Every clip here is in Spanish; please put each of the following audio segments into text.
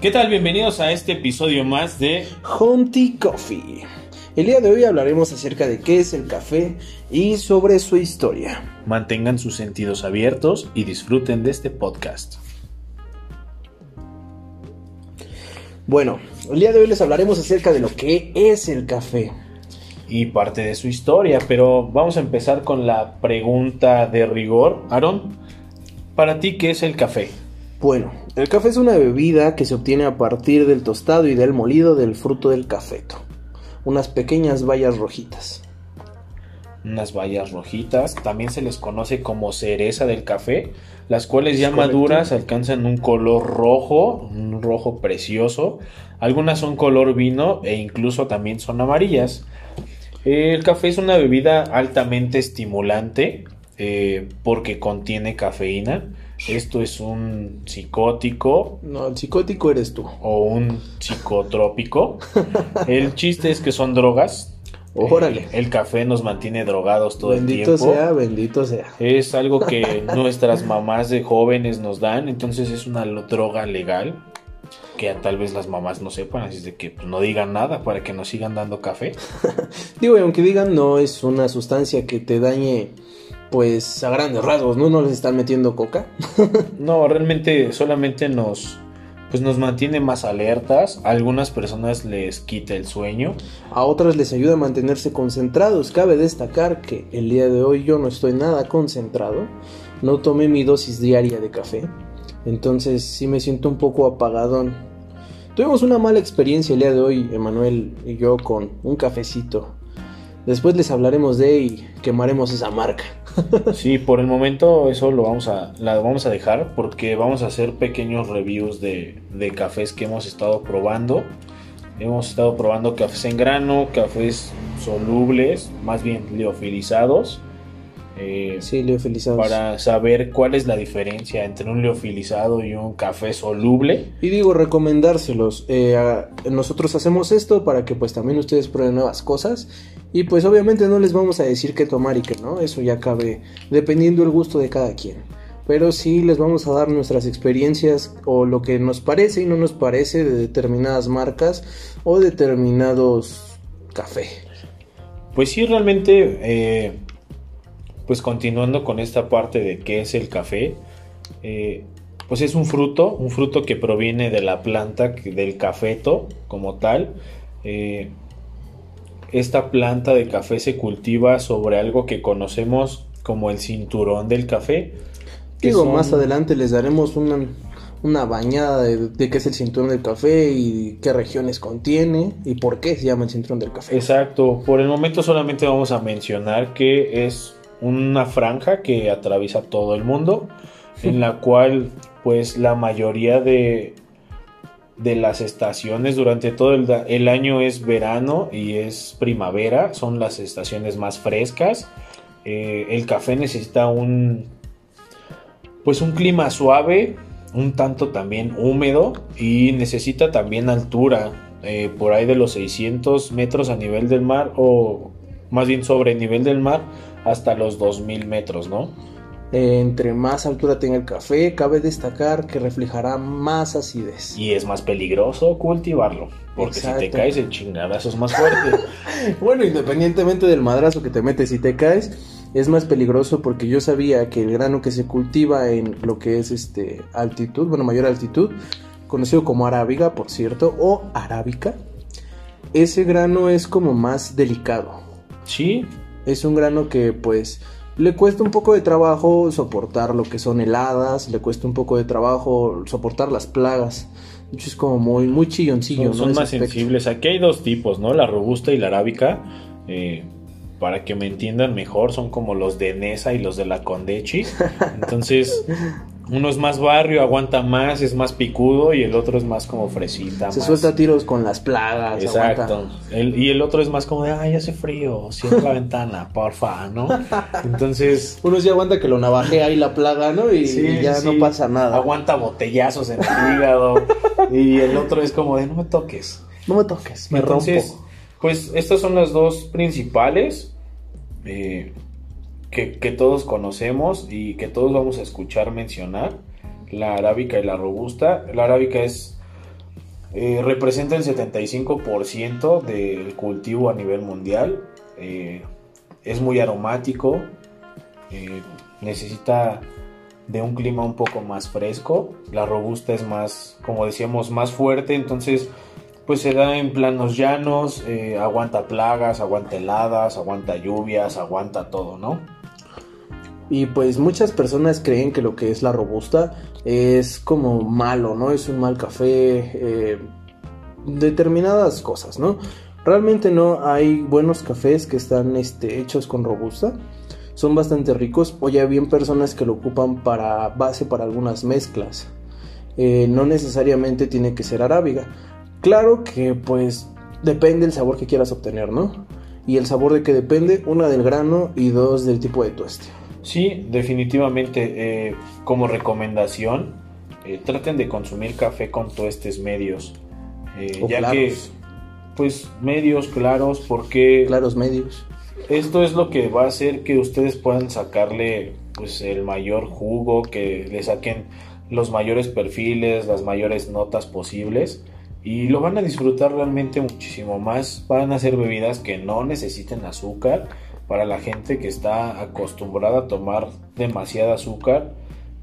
¿Qué tal? Bienvenidos a este episodio más de Home Tea Coffee. El día de hoy hablaremos acerca de qué es el café y sobre su historia. Mantengan sus sentidos abiertos y disfruten de este podcast. Bueno, el día de hoy les hablaremos acerca de lo que es el café. Y parte de su historia, pero vamos a empezar con la pregunta de rigor. Aaron, para ti, ¿qué es el café? Bueno, el café es una bebida que se obtiene a partir del tostado y del molido del fruto del cafeto. Unas pequeñas bayas rojitas. Unas bayas rojitas, también se les conoce como cereza del café, las cuales ya correcto. maduras alcanzan un color rojo, un rojo precioso. Algunas son color vino e incluso también son amarillas. El café es una bebida altamente estimulante eh, porque contiene cafeína. Esto es un psicótico No, el psicótico eres tú. o un psicotrópico. El chiste es que son drogas. Órale. El café nos mantiene drogados todo bendito el tiempo. sea, bendito sea. Es algo que nuestras mamás de jóvenes nos dan, entonces es una droga legal que tal vez las mamás no sepan, así es de que pues, no digan nada para que nos sigan dando café. Digo, y aunque digan, no es una sustancia que te dañe, pues a grandes rasgos, ¿no? No les están metiendo coca. No, realmente solamente nos pues nos mantiene más alertas. A algunas personas les quita el sueño. A otras les ayuda a mantenerse concentrados. Cabe destacar que el día de hoy yo no estoy nada concentrado. No tomé mi dosis diaria de café. Entonces sí me siento un poco apagadón. Tuvimos una mala experiencia el día de hoy, Emanuel y yo, con un cafecito. Después les hablaremos de y quemaremos esa marca. Sí, por el momento eso lo vamos a la vamos a dejar porque vamos a hacer pequeños reviews de, de cafés que hemos estado probando. Hemos estado probando cafés en grano, cafés solubles, más bien liofilizados. Eh, Sí, Leo, felicidades. para saber cuál es la diferencia entre un liofilizado y un café soluble. Y digo, recomendárselos. Eh, a- nosotros hacemos esto para que pues también ustedes prueben nuevas cosas. Y pues obviamente no les vamos a decir qué tomar y qué no. Eso ya cabe dependiendo el gusto de cada quien. Pero sí les vamos a dar nuestras experiencias o lo que nos parece y no nos parece de determinadas marcas o determinados café. Pues sí, realmente, eh, pues continuando con esta parte de qué es el café, eh, pues es un fruto, un fruto que proviene de la planta, del cafeto como tal. Eh, esta planta de café se cultiva sobre algo que conocemos como el cinturón del café. Digo, son- más adelante les daremos una, una bañada de, de qué es el cinturón del café y qué regiones contiene y por qué se llama el cinturón del café. Exacto, por el momento solamente vamos a mencionar que es una franja que atraviesa todo el mundo, en la cual pues la mayoría de, de las estaciones durante todo el, año es verano y es primavera, son las estaciones más frescas. Eh, el café necesita un pues un clima suave, un tanto también húmedo y necesita también altura, eh, por ahí de los 600 metros a nivel del mar o más bien sobre el nivel del mar hasta los 2000 metros, ¿no? Eh, entre más altura tenga el café, cabe destacar que reflejará más acidez. Y es más peligroso cultivarlo, porque si te caes el chingadazo es más fuerte. Bueno, independientemente del madrazo que te metes y te caes, es más peligroso porque yo sabía que el grano que se cultiva en lo que es este altitud, bueno, mayor altitud, conocido como arábiga, por cierto, o arábica, ese grano es como más delicado. sí, Es un grano que pues le cuesta un poco de trabajo soportar lo que son heladas, le cuesta un poco de trabajo soportar las plagas. De hecho, es como muy, muy chilloncillo. son, ¿no? son más aspecto. sensibles. Aquí hay dos tipos, ¿no? La robusta y la arábica. Eh, para que me entiendan mejor, son como los de Nesa y los de la Condechi. Entonces, uno es más barrio, aguanta más, es más picudo y el otro es más como fresita. Se más- suelta tiros con las plagas. Exacto. El- y el otro es más como de, ay, hace frío, cierra la ventana, porfa, ¿no? Entonces, Uno sí aguanta que lo navajea ahí la plaga, ¿no? Y, Sí, y ya sí, no pasa nada. aguanta botellazos en el hígado. y el otro es como de, no me toques. No me toques, me Entonces, rompo. pues estas son las dos principales eh, que, todos conocemos y que todos vamos a escuchar mencionar. La arábica y la robusta. La arábica es eh, representa el 75% del cultivo a nivel mundial. Eh, es muy aromático. eh, necesita de un clima un poco más fresco. La robusta es más, como decíamos, más fuerte. Entonces, pues se da en planos llanos. aguanta plagas, aguanta heladas, aguanta lluvias, aguanta todo, ¿no? Y pues muchas personas creen que lo que es la robusta es como malo, ¿no? Es un mal café, eh, determinadas cosas, ¿no? Realmente no hay buenos cafés que están este, hechos con robusta. Son bastante ricos o ya bien personas que lo ocupan para base para algunas mezclas. Eh, no necesariamente tiene que ser arábiga. Claro que pues depende el sabor que quieras obtener, ¿no? Y el sabor de que depende, una del grano y dos del tipo de tueste. Sí, definitivamente. eh, como recomendación, eh, traten de consumir café con tuestes medios. eh, ya claros. que, pues, medios claros, porque Claros medios. esto es lo que va a hacer que ustedes puedan sacarle, pues, el mayor jugo, que le saquen los mayores perfiles, las mayores notas posibles. Y lo van a disfrutar realmente muchísimo más. Van a ser bebidas que no necesiten azúcar. Para la gente que está acostumbrada a tomar demasiada azúcar,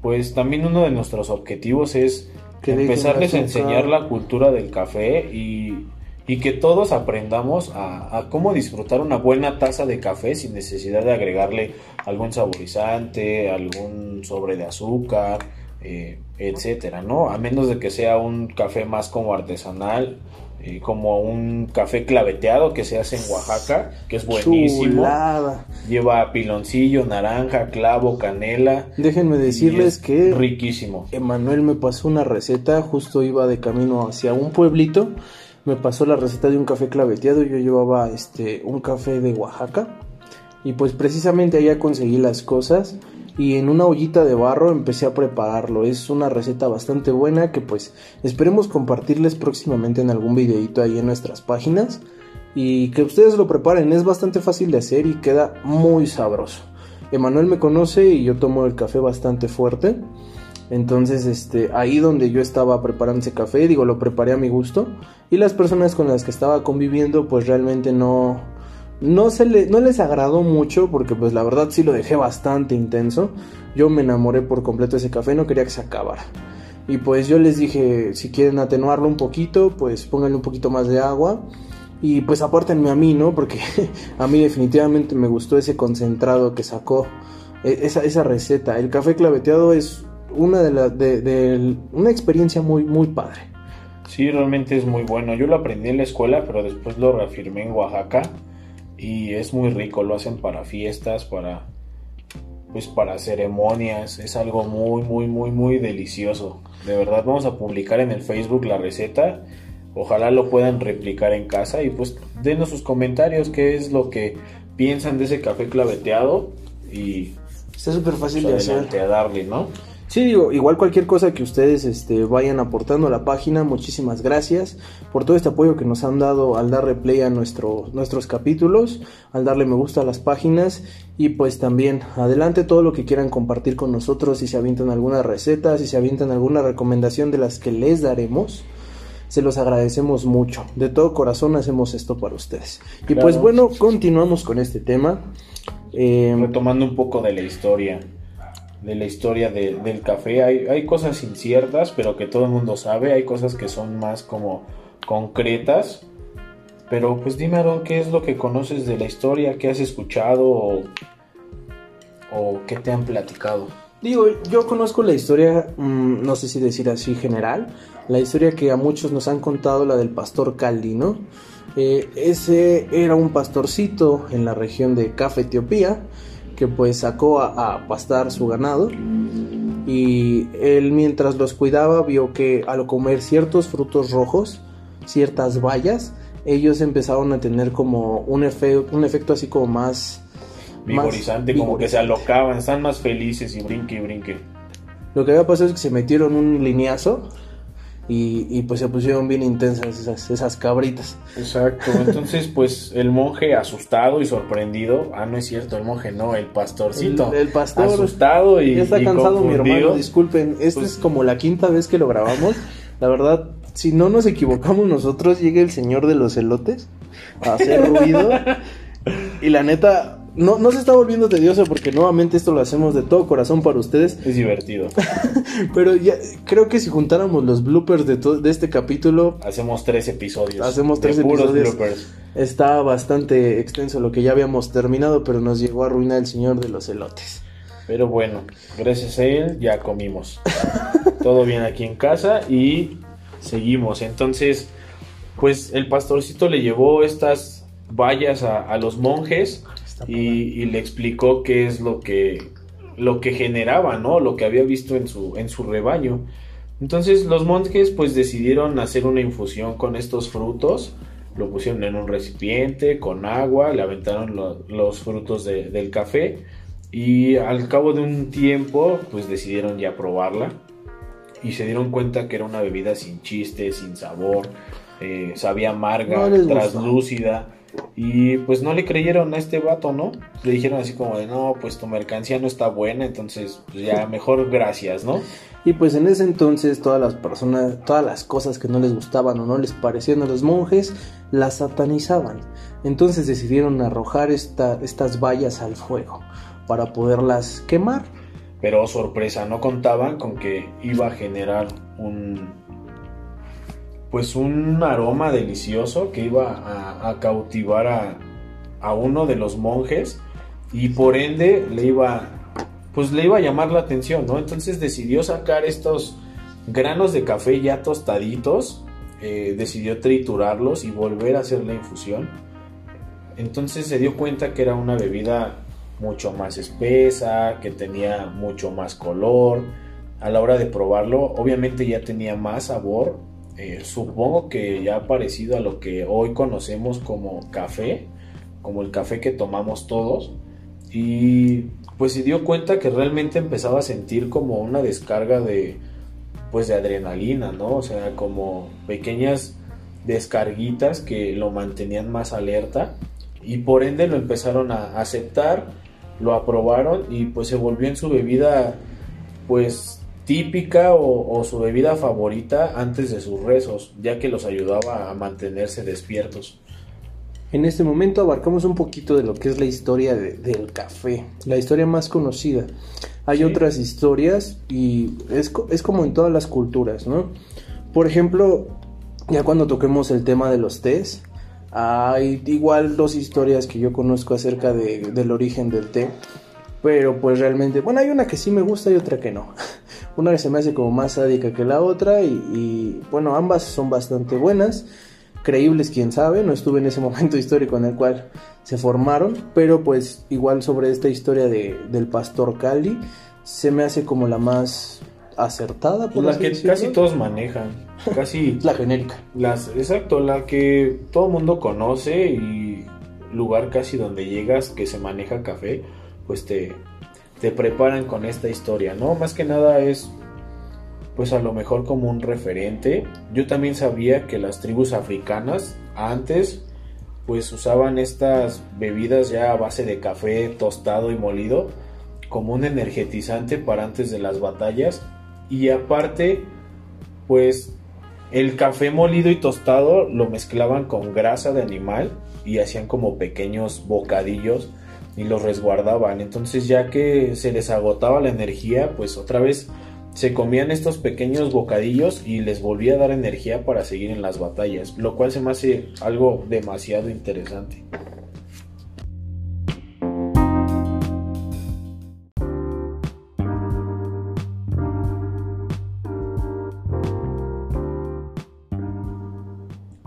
pues también uno de nuestros objetivos es Que empezarles a enseñar la cultura del café y, y que todos aprendamos a, a cómo disfrutar una buena taza de café sin necesidad de agregarle algún saborizante, algún sobre de azúcar, eh, etcétera, ¿no? A menos de que sea un café más como artesanal, eh, como un café claveteado que se hace en Oaxaca, que es buenísimo. Chulada. Lleva piloncillo, naranja, clavo, canela. Déjenme decirles es que riquísimo. Emanuel me pasó una receta, justo iba de camino hacia un pueblito, me pasó la receta de un café claveteado, yo llevaba este un café de Oaxaca y pues precisamente allá conseguí las cosas y en una ollita de barro empecé a prepararlo. Es una receta bastante buena que pues esperemos compartirles próximamente en algún videito ahí en nuestras páginas y que ustedes lo preparen, es bastante fácil de hacer y queda muy sabroso. Emanuel me conoce y yo tomo el café bastante fuerte. Entonces, este, ahí donde yo estaba preparando ese café, digo, lo preparé a mi gusto. Y las personas con las que estaba conviviendo, pues realmente no, no, se le, no les agradó mucho, porque pues la verdad sí lo dejé bastante intenso. Yo me enamoré por completo de ese café, no quería que se acabara. Y pues yo les dije, si quieren atenuarlo un poquito, pues pónganle un poquito más de agua. Y pues apártenme a mí, ¿no? Porque a mí definitivamente me gustó ese concentrado que sacó e- esa, esa receta. El café claveteado es una de la, de- una experiencia muy, muy padre. Sí, realmente es muy bueno. Yo lo aprendí en la escuela, pero después lo reafirmé en Oaxaca y es muy rico. Lo hacen para fiestas, para pues para ceremonias. Es algo muy, muy, muy, muy delicioso. De verdad, vamos a publicar en el Facebook la receta. Ojalá lo puedan replicar en casa y pues denos sus comentarios, qué es lo que piensan de ese café claveteado y Está súper fácil pues, de hacer. adelante a darle, ¿no? Sí, digo, igual cualquier cosa que ustedes este, vayan aportando a la página, muchísimas gracias por todo este apoyo que nos han dado al darle play a nuestro, nuestros capítulos, al darle me gusta a las páginas y pues también adelante todo lo que quieran compartir con nosotros, si se avientan alguna receta, si se avientan alguna recomendación de las que les daremos. Se los agradecemos mucho. De todo corazón hacemos esto para ustedes. Y Claro. pues bueno, continuamos con este tema. Eh, retomando un poco de la historia, de la historia de- del café, hay, hay cosas inciertas, pero que todo el mundo sabe, hay cosas que son más como concretas, pero pues dime Aaron, ¿qué es lo que conoces de la historia? ¿Qué has escuchado o, qué te han platicado? Digo, yo conozco la historia, mm, no sé si decir así general, la historia que a muchos nos han contado, la del pastor Caldi, ¿no? Eh, ese era un pastorcito en la región de Caf, Etiopía, que pues sacó a, a pastar su ganado y él mientras los cuidaba vio que al comer ciertos frutos rojos, ciertas bayas, ellos empezaron a tener como un, efe- un efecto así como más... más Vigorizante, como que se alocaban, están más felices y brinque y brinque. Lo que había pasado es que se metieron un lineazo y, y, pues se pusieron bien intensas esas, esas cabritas. Exacto, entonces pues el monje asustado y sorprendido, ah no es cierto, el monje no, el pastorcito. El, el pastor asustado y ya está y cansado mi confundido. hermano, disculpen, esta Pues- es como la quinta vez que lo grabamos. La verdad, si no nos equivocamos nosotros, llega el señor de los elotes a hacer ruido. y la neta, no, no se está volviendo tedioso porque nuevamente esto lo hacemos de todo corazón para ustedes. Es divertido. Pero ya creo que si juntáramos los bloopers de, de este capítulo, Hacemos tres episodios. Hacemos de tres puros episodios. bloopers. está bastante extenso lo que ya habíamos terminado, pero nos llegó a arruinar el señor de los elotes. Pero bueno, gracias a él ya comimos. Todo bien aquí en casa y seguimos. Entonces, pues el pastorcito le llevó estas vallas a, a los monjes y, y le explicó qué es lo que, lo que generaba, ¿no? Lo que había visto en su, en su rebaño. Entonces los monjes pues decidieron hacer una infusión con estos frutos. Lo pusieron en un recipiente con agua, le aventaron lo- los frutos de- del café y al cabo de un tiempo pues decidieron ya probarla y se dieron cuenta que era una bebida sin chiste, sin sabor, eh, sabía amarga, No traslúcida y pues no le creyeron a este vato, ¿no? Le dijeron así como de no, pues tu mercancía no está buena, entonces pues ya mejor gracias, ¿no? Y pues en ese entonces todas las personas, todas las cosas que no les gustaban o no les parecían a los monjes, las satanizaban. Entonces decidieron arrojar esta- estas vallas al fuego para poderlas quemar. Pero sorpresa, no contaban con que iba a generar un pues un aroma delicioso que iba a, cautivar a, a uno de los monjes y por ende le iba pues le iba a llamar la atención, ¿no? Entonces decidió sacar estos granos de café ya tostaditos, eh, decidió triturarlos y volver a hacer la infusión. Entonces se dio cuenta que era una bebida mucho más espesa, que tenía mucho más color. A la hora de probarlo, obviamente ya tenía más sabor. Eh, supongo que ya parecido a lo que hoy conocemos como café, como el café que tomamos todos. Y pues se dio cuenta que realmente empezaba a sentir como una descarga de pues de adrenalina, ¿no? O sea, como pequeñas descarguitas que lo mantenían más alerta y por ende lo empezaron a aceptar, lo aprobaron y pues se volvió en su bebida pues típica o, o su bebida favorita antes de sus rezos, ya que los ayudaba a mantenerse despiertos. En este momento abarcamos un poquito de lo que es la historia de- del café, la historia más conocida. Hay Sí. otras historias y es, es como en todas las culturas, ¿no? Por ejemplo, ya cuando toquemos el tema de los tés, hay igual dos historias que yo conozco acerca de- del origen del té, pero pues realmente, bueno, hay una que sí me gusta y otra que no. Una que se me hace como más sádica que la otra y, y, bueno, ambas son bastante buenas creíbles, quién sabe, no estuve en ese momento histórico en el cual se formaron, pero pues igual sobre esta historia de, del pastor Cali, se me hace como la más acertada, por la que decirlo. casi todos manejan, casi La genérica. las, exacto, la que todo mundo conoce y lugar casi donde llegas que se maneja café, pues te, te preparan con esta historia, ¿no? Más que nada es pues a lo mejor como un referente. Yo también sabía que las tribus africanas antes pues usaban estas bebidas ya a base de café tostado y molido como un energetizante para antes de las batallas y aparte pues el café molido y tostado lo mezclaban con grasa de animal y hacían como pequeños bocadillos y los resguardaban. Entonces ya que se les agotaba la energía, pues otra vez se comían estos pequeños bocadillos y les volvía a dar energía para seguir en las batallas, lo cual se me hace algo demasiado interesante.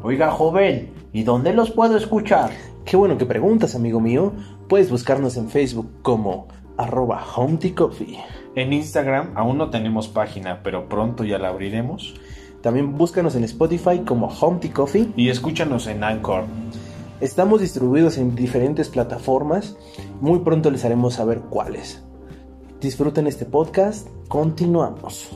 Oiga, joven, ¿y dónde los puedo escuchar? Qué bueno que preguntas, amigo mío. Puedes buscarnos en Facebook como arroba Home Tea Coffee. En Instagram aún no tenemos página, pero pronto ya la abriremos. También búscanos en Spotify como Home Tea Coffee. Y escúchanos en Anchor. Estamos distribuidos en diferentes plataformas. Muy pronto les haremos saber cuáles. Disfruten este podcast. Continuamos.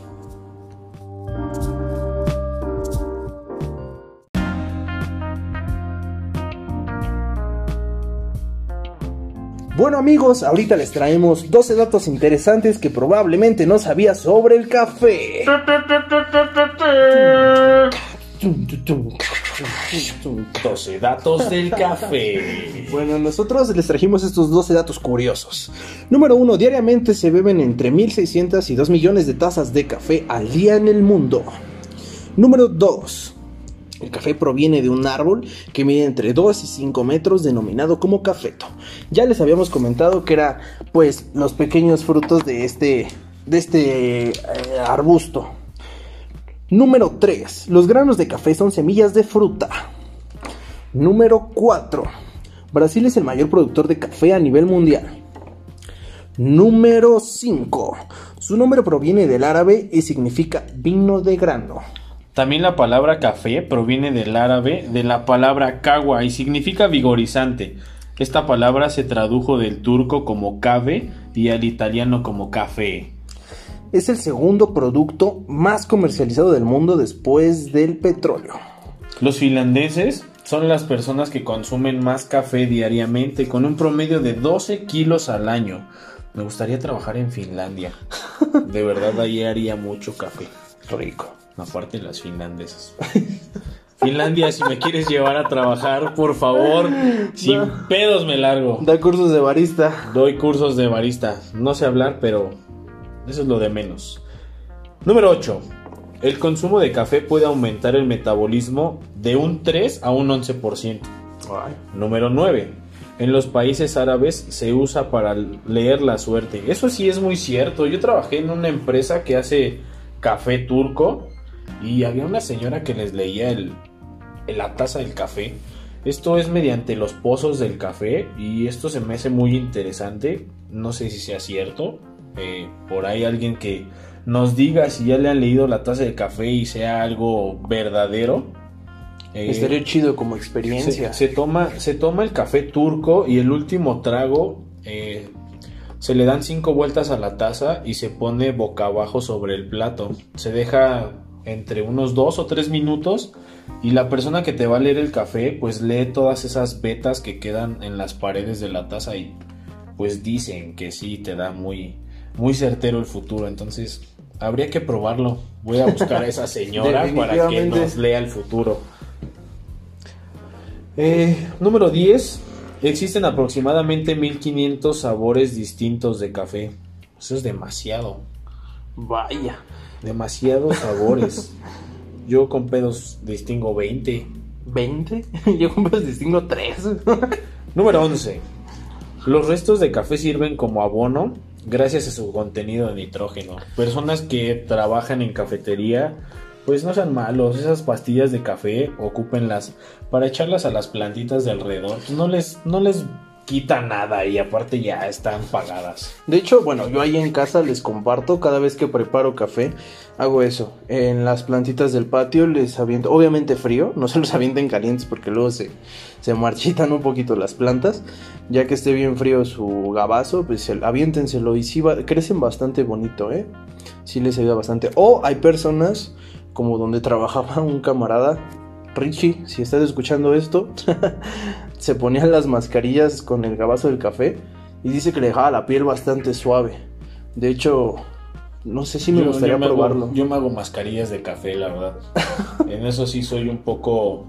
Bueno amigos, ahorita les traemos 12 datos interesantes que probablemente no sabías sobre el café. 12 datos del café. Bueno, nosotros les trajimos estos 12 datos curiosos. Número 1. Diariamente se beben entre 1.600 y 2 millones de tazas de café al día en el mundo. Número 2. El café proviene de un árbol que mide entre 2 y 5 metros denominado como cafeto. Ya les habíamos comentado que era pues los pequeños frutos de este, de este eh, arbusto. Número 3. Los granos de café son semillas de fruta. Número 4. Brasil es el mayor productor de café a nivel mundial. Número 5. Su nombre proviene del árabe y significa vino de grano. También la palabra café proviene del árabe de la palabra kawa y significa vigorizante. Esta palabra se tradujo del turco como cave y al italiano como café. Es el segundo producto más comercializado del mundo después del petróleo. Los finlandeses son las personas que consumen más café diariamente con un promedio de 12 kilos al año. Me gustaría trabajar en Finlandia. De verdad, ahí haría mucho café. Rico. Aparte las finlandesas. Finlandia, si me quieres llevar a trabajar, por favor, sin pedos me largo. Da cursos de barista. Doy cursos de barista. No sé hablar, pero eso es lo de menos. Número 8. El consumo de café puede aumentar el metabolismo de un 3 a un 11%. Número 9. En los países árabes se usa para leer la suerte. Eso sí es muy cierto. Yo trabajé en una empresa que hace café turco y había una señora que les leía el, la taza del café. Esto es mediante los pozos del café y esto se me hace muy interesante. No sé si sea cierto. Eh, por ahí alguien que nos diga si ya le han leído la taza de café y sea algo verdadero. Eh, Estaría chido como experiencia. Se, toma, se toma el café turco y el último trago eh, se le dan cinco vueltas a la taza y se pone boca abajo sobre el plato. Se deja entre unos dos o tres minutos y la persona que te va a leer el café pues lee todas esas vetas que quedan en las paredes de la taza y pues dicen que sí te da muy muy certero el futuro. Entonces habría que probarlo. Voy a buscar a esa señora para que nos lea el futuro. Eh, número 10 existen aproximadamente 1500 sabores distintos de café. Eso es demasiado. Vaya demasiados sabores. Yo con pedos distingo 20. ¿20? Yo con pedos distingo 3. Número 11. Los restos de café sirven como abono gracias a su contenido de nitrógeno. Personas que trabajan en cafetería, pues no sean malos. Esas pastillas de café, ocúpenlas para echarlas a las plantitas de alrededor. No les, no les quita nada y aparte ya están pagadas. De hecho, bueno, yo ahí en casa les comparto cada vez que preparo café, hago eso. En las plantitas del patio les aviento, obviamente frío, no se los avienten calientes porque luego se, se marchitan un poquito las plantas. Ya que esté bien frío su gabazo, pues aviéntenselo y sí crecen bastante bonito, ¿eh? Sí les ayuda bastante. O hay personas como donde trabajaba un camarada Richie, si estás escuchando esto, se ponían las mascarillas con el gabazo del café y dice que le dejaba la piel bastante suave. De hecho, no sé si me gustaría probarlo. yo me hago mascarillas de café, la verdad. en eso sí soy un poco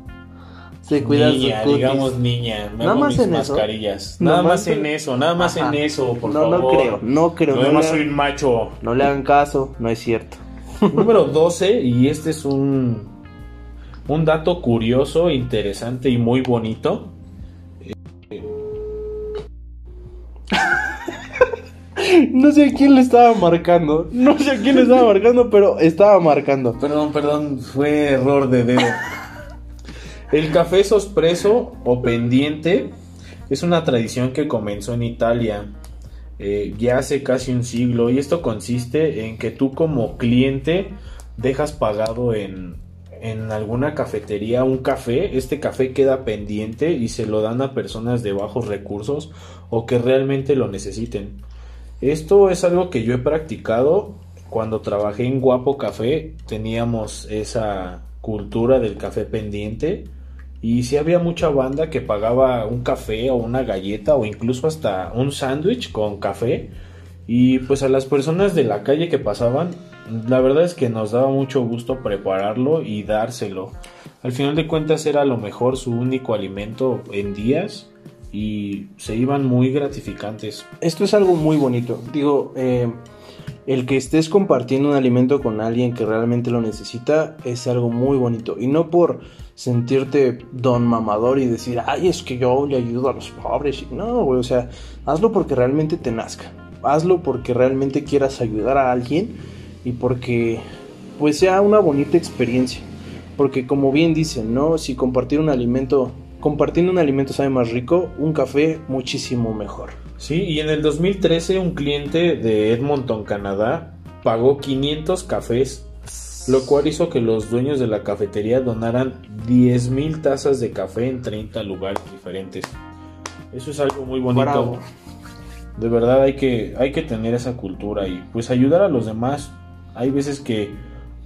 se niña, digamos niña. Me nada más en mascarillas. Nada, más en eso, nada más en eso, por no, favor. No creo, no creo. No, no soy un macho. No le hagan caso, no es cierto. Número 12, y este es un un dato curioso, interesante y muy bonito. no sé a quién le estaba marcando. No sé a quién le estaba marcando, pero estaba marcando. Perdón, perdón, fue error de dedo. El café sospreso o pendiente es una tradición que comenzó en Italia eh, ya hace casi un siglo y esto consiste en que tú como cliente dejas pagado en, en alguna cafetería un café, este café queda pendiente y se lo dan a personas de bajos recursos o que realmente lo necesiten. Esto es algo que yo he practicado cuando trabajé en Guapo Café, teníamos esa cultura del café pendiente y si había mucha banda que pagaba un café o una galleta o incluso hasta un sándwich con café Y pues a las personas de la calle que pasaban, la verdad es que nos daba mucho gusto prepararlo y dárselo. Al final de cuentas era a lo mejor su único alimento en días y se iban muy gratificantes. Esto es algo muy bonito. Digo, eh, el que estés compartiendo un alimento con alguien que realmente lo necesita es algo muy bonito. Y no por sentirte don mamador y decir, ay, es que yo le ayudo a los pobres. No, güey, o sea, hazlo porque realmente te nazca. Hazlo porque realmente quieras ayudar a alguien y porque pues sea una bonita experiencia. Porque como bien dicen, ¿no? Si compartir un alimento, compartiendo un alimento sabe más rico, un café muchísimo mejor. Sí, y en el 2013 un cliente de Edmonton, Canadá, pagó 500 cafés, lo cual hizo que los dueños de la cafetería donaran 10.000 tazas de café en 30 lugares diferentes. Eso es algo muy bonito. Bravo. De verdad hay que, hay que tener esa cultura y pues ayudar a los demás. Hay veces que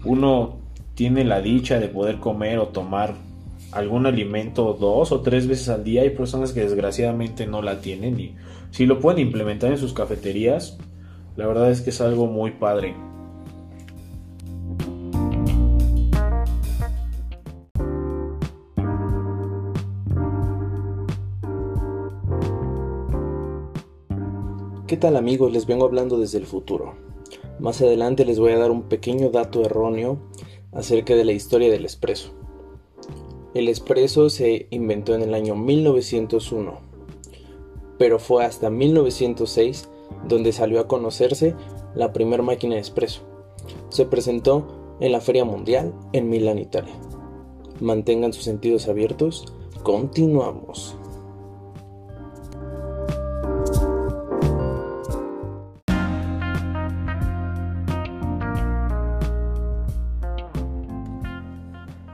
uno tiene la dicha de poder comer o tomar algún alimento dos o tres veces al día. Hay personas que desgraciadamente no la tienen y si lo pueden implementar en sus cafeterías, la verdad es que es algo muy padre. ¿Qué tal amigos? Les vengo hablando desde el futuro. Más adelante les voy a dar un pequeño dato erróneo acerca de la historia del espresso. El espresso se inventó en el año 1901, pero fue hasta 1906 donde salió a conocerse la primera máquina de espresso. Se presentó en la Feria Mundial en Milán, Italia. Mantengan sus sentidos abiertos. Continuamos.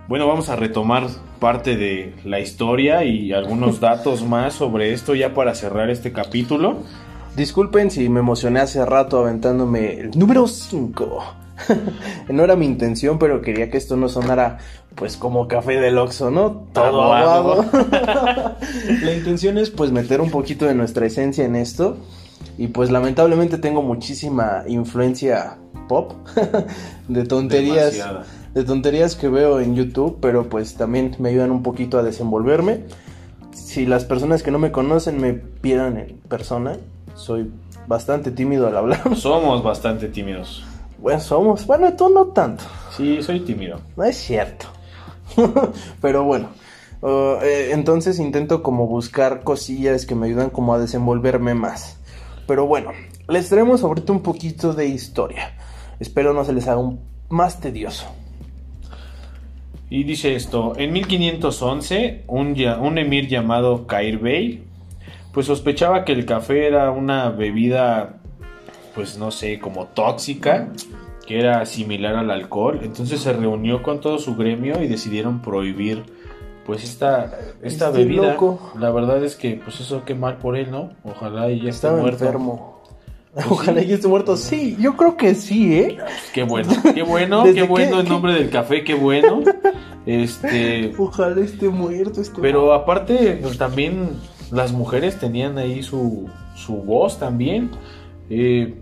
Bueno, vamos a retomar parte de la historia y algunos datos más sobre esto ya para cerrar este capítulo. Disculpen si me emocioné hace rato aventándome el número 5. no era mi intención, pero quería que esto no sonara pues como café del Oxxo, ¿no? Todo Aguado. La intención es pues meter un poquito de nuestra esencia en esto. Y pues lamentablemente tengo muchísima influencia pop de tonterías. Demasiada. De tonterías que veo en YouTube, pero pues también me ayudan un poquito a desenvolverme. Si las personas que no me conocen me vieran en persona, soy bastante tímido al hablar. Somos bastante tímidos. Bueno, somos. Bueno, tú no tanto. Sí, soy tímido. No es cierto. Pero bueno. uh, eh, entonces intento como buscar cosillas que me ayudan como a desenvolverme más. Pero bueno, les traemos ahorita un poquito de historia. Espero no se les haga un más tedioso. Y dice esto, en 1511 un, un emir llamado Kair Bey pues sospechaba que el café era una bebida pues no sé, como tóxica, que era similar al alcohol, entonces se reunió con todo su gremio y decidieron prohibir pues esta, esta bebida. loco. La verdad es que pues eso qué mal por él, ¿no? Ojalá y ya esté muerto. enfermo. Pues Ojalá sí. ya esté muerto. Sí, yo creo que sí, ¿eh? Qué bueno, qué bueno, ¿Desde qué bueno qué- en nombre del café, qué bueno. Este, Ojalá esté muerto este Pero aparte, pues también las mujeres tenían ahí su, su voz también. Eh,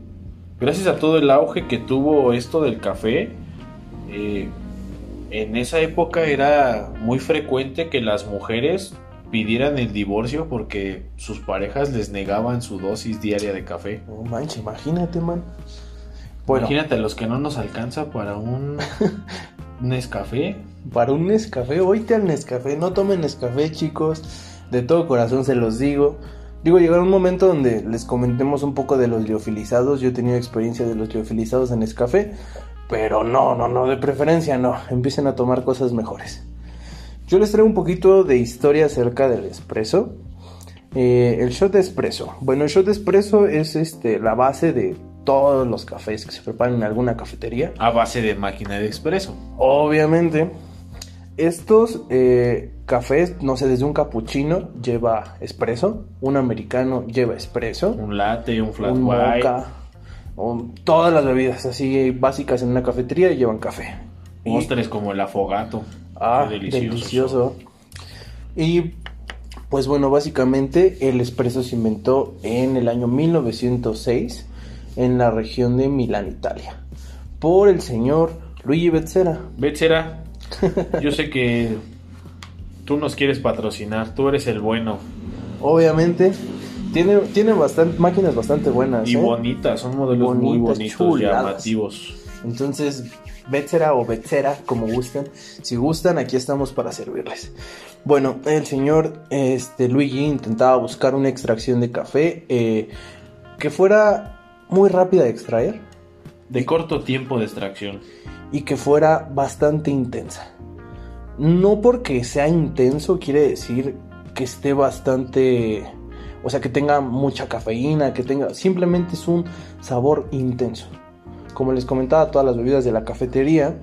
gracias a todo el auge que tuvo esto del café, eh, en esa época era muy frecuente que las mujeres pidieran el divorcio porque sus parejas les negaban su dosis diaria de café. No manches, imagínate, man. Bueno, Imagínate a los que no nos alcanza para un Nescafé. para un Nescafé, oíte al Nescafé, no tomen Nescafé, chicos. De todo corazón se los digo. Digo, llegará un momento donde les comentemos un poco de los liofilizados. Yo he tenido experiencia de los liofilizados en Nescafé. Pero no, no, no, de preferencia no. Empiecen a tomar cosas mejores. Yo les traigo un poquito de historia acerca del espresso. Eh, el shot de espresso. Bueno, el shot de espresso es este, la base de todos los cafés que se preparan en alguna cafetería. A base de máquina de expreso. Obviamente, estos eh, cafés, no sé, desde un cappuccino lleva espresso, un americano lleva espresso, Un latte, un flat un white. mocha, un- todas las bebidas así básicas en una cafetería llevan café. Y- Postres como el afogato. Ah, Qué delicioso. Y pues bueno, básicamente el espresso se inventó en el año 1906 en la región de Milán, Italia, por el señor Luigi Bezzera. Betsera, yo sé que tú nos quieres patrocinar, tú eres el bueno. Obviamente, tiene, tiene bastante, máquinas bastante buenas. Y ¿eh? bonitas, son modelos muy bonitos, chuladas. llamativos. Entonces, Betzera o Betzera, como gusten. Si gustan, aquí estamos para servirles. Bueno, el señor este, Luigi intentaba buscar una extracción de café eh, que fuera muy rápida de extraer De corto tiempo de extracción. y que fuera bastante intensa. No porque sea intenso quiere decir que esté bastante, o sea, que tenga mucha cafeína, que tenga, simplemente es un sabor intenso. Como les comentaba, todas las bebidas de la cafetería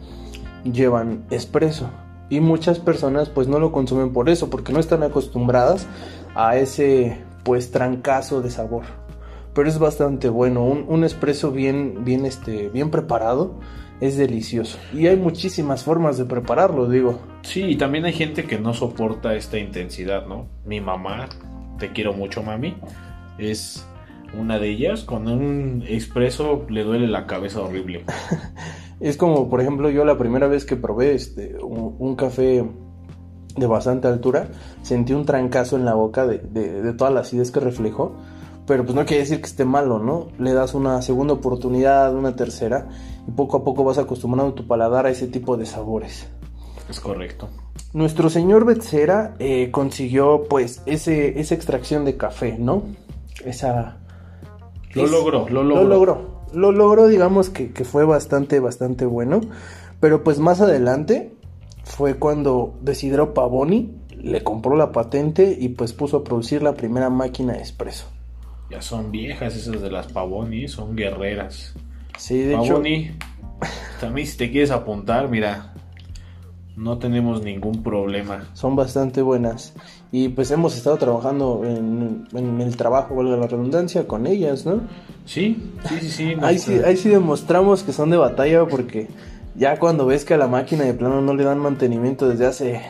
llevan espresso y muchas personas pues no lo consumen por eso, porque no están acostumbradas a ese pues trancazo de sabor. Pero es bastante bueno, un, un espresso bien, bien, este, bien preparado es delicioso. Y hay muchísimas formas de prepararlo, digo. Sí, y también hay gente que no soporta esta intensidad, ¿no? Mi mamá, te quiero mucho, mami, es una de ellas. Con un expreso le duele la cabeza horrible. Es como, por ejemplo, yo la primera vez que probé este, un, un café de bastante altura, sentí un trancazo en la boca de, de, de toda la acidez que reflejó. Pero pues no quiere decir que esté malo, ¿no? Le das una segunda oportunidad, una tercera, y poco a poco vas acostumbrando tu paladar a ese tipo de sabores. Es correcto. Nuestro señor Betzera eh, consiguió pues ese, esa extracción de café, ¿no? Esa... Lo es- logró, lo logró. Lo logró. Lo logró, digamos que, que fue bastante, bastante bueno. Pero pues más adelante fue cuando Desidero Pavoni le compró la patente y pues puso a producir la primera máquina de expreso. Ya son viejas esas de las Pavoni, son guerreras. Sí, de hecho... Pavoni, también si te quieres apuntar, mira, no tenemos ningún problema. son bastante buenas. Y pues hemos estado trabajando en, en el trabajo, valga la redundancia, con ellas, ¿no? Sí, sí, sí, sí. Ahí sí, ahí sí demostramos que son de batalla porque ya cuando ves que a la máquina de plano no le dan mantenimiento desde hace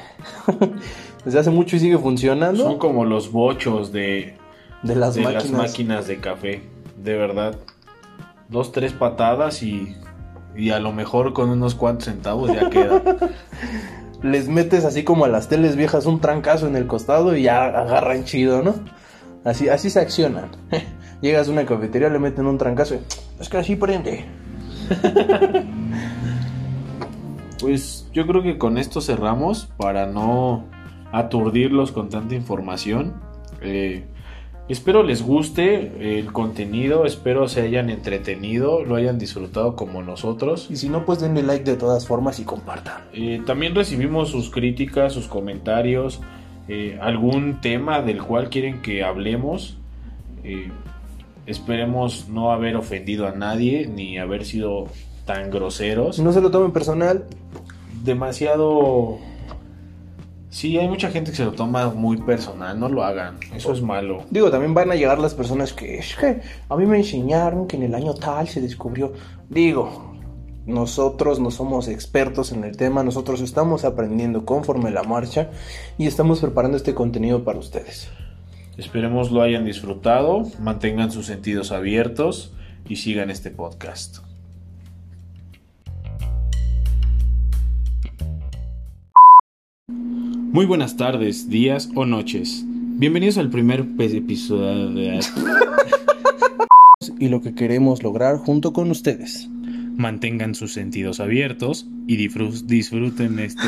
desde hace mucho y sigue funcionando Son como los bochos de, de las de máquinas. las máquinas de café. De verdad. Dos, tres patadas y, y a lo mejor con unos cuantos centavos ya queda. Les metes así como a las teles viejas un trancazo en el costado y ya agarran chido, ¿no? Así así se accionan. Llegas a una cafetería, le meten un trancazo y es que así prende. Pues yo creo que con esto cerramos para no aturdirlos con tanta información. Eh, espero les guste el contenido, espero se hayan entretenido, lo hayan disfrutado como nosotros. Y si no, pues denle like de todas formas y compartan. Eh, también recibimos sus críticas, sus comentarios, eh, algún tema del cual quieren que hablemos. Eh, esperemos no haber ofendido a nadie ni haber sido tan groseros. Si no se lo tomen personal, Demasiado... Sí, hay mucha gente que se lo toma muy personal, no lo hagan, eso es malo. Digo, también van a llegar las personas que es que a mí me enseñaron que en el año tal se descubrió. Digo, nosotros no somos expertos en el tema, nosotros estamos aprendiendo conforme la marcha y estamos preparando este contenido para ustedes. Esperemos lo hayan disfrutado, mantengan sus sentidos abiertos y sigan este podcast. Muy buenas tardes, días o noches. Bienvenidos al primer episodio de... Y lo que queremos lograr junto con ustedes. Mantengan sus sentidos abiertos y disfrut- disfruten este...